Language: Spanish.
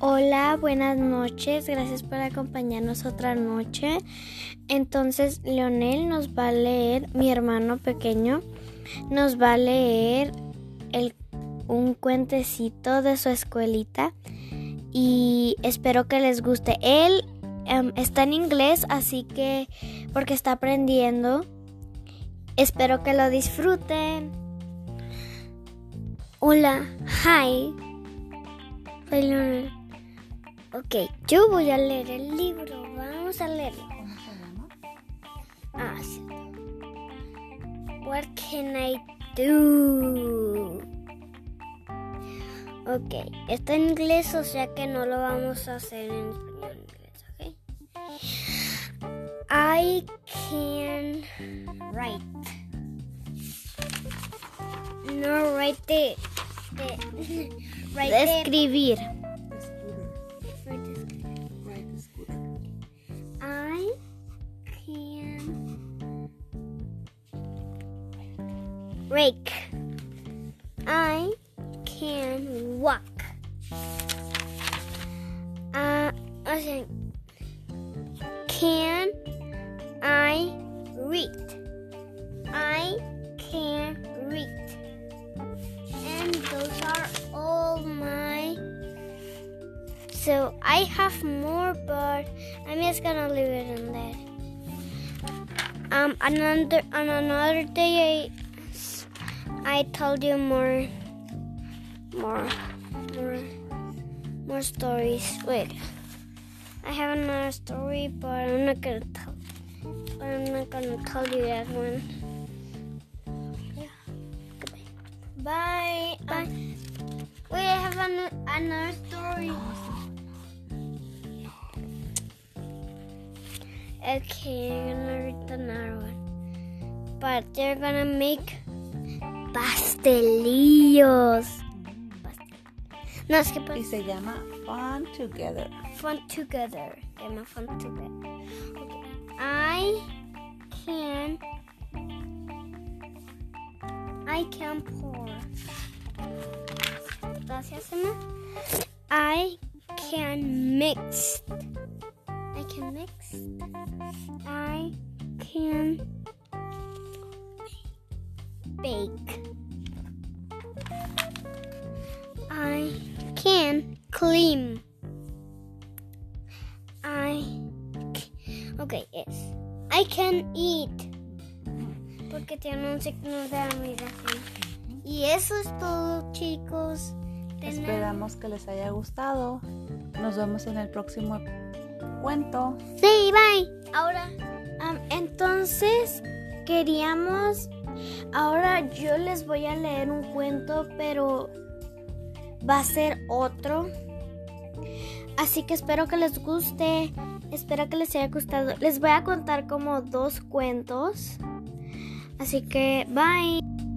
Hola, buenas noches. Gracias por acompañarnos otra noche. Entonces, Leonel nos va a leer, mi hermano pequeño, nos va a leer el, un cuentecito de su escuelita y espero que les guste. Él em, está en inglés, así que porque está aprendiendo. Espero que lo disfruten. Hola, hi. Soy Leonel. Ok, yo voy a leer el libro. Vamos a leerlo. Ah, sí. What can I do? Ok, está en inglés, o sea que no lo vamos a hacer en inglés, ok? I can write. No, write the, the write the- Escribir. I can rake. I can walk. Uh, think, can I read? I can so I have more, but I'm just gonna leave it in there. Um, another on another day, I I told you more, more, more, more stories. Wait, I have another story, but I'm not gonna tell. But I'm not gonna tell you that one. Yeah. Goodbye. Bye. Bye. Wait, I have an, another story. Okay, I'm gonna read another one. But they're gonna make pastelillos. Pastel- No, es que Y se llama Fun Together. fun together. Llama fun together. Okay. I can. I can pour. Gracias, Emma. I can mix. Mix. I can bake. I can clean. I okay, yes. I can eat. Porque tiene un signo de admiración. Y eso es todo, chicos. Esperamos que les haya gustado. Nos vemos en el próximo cuento. Sí, bye. Ahora, entonces queríamos. Ahora yo les voy a leer un cuento, pero va a ser otro. Así que espero que les guste. Espero que les haya gustado. Les voy a contar como dos cuentos. Así que, bye.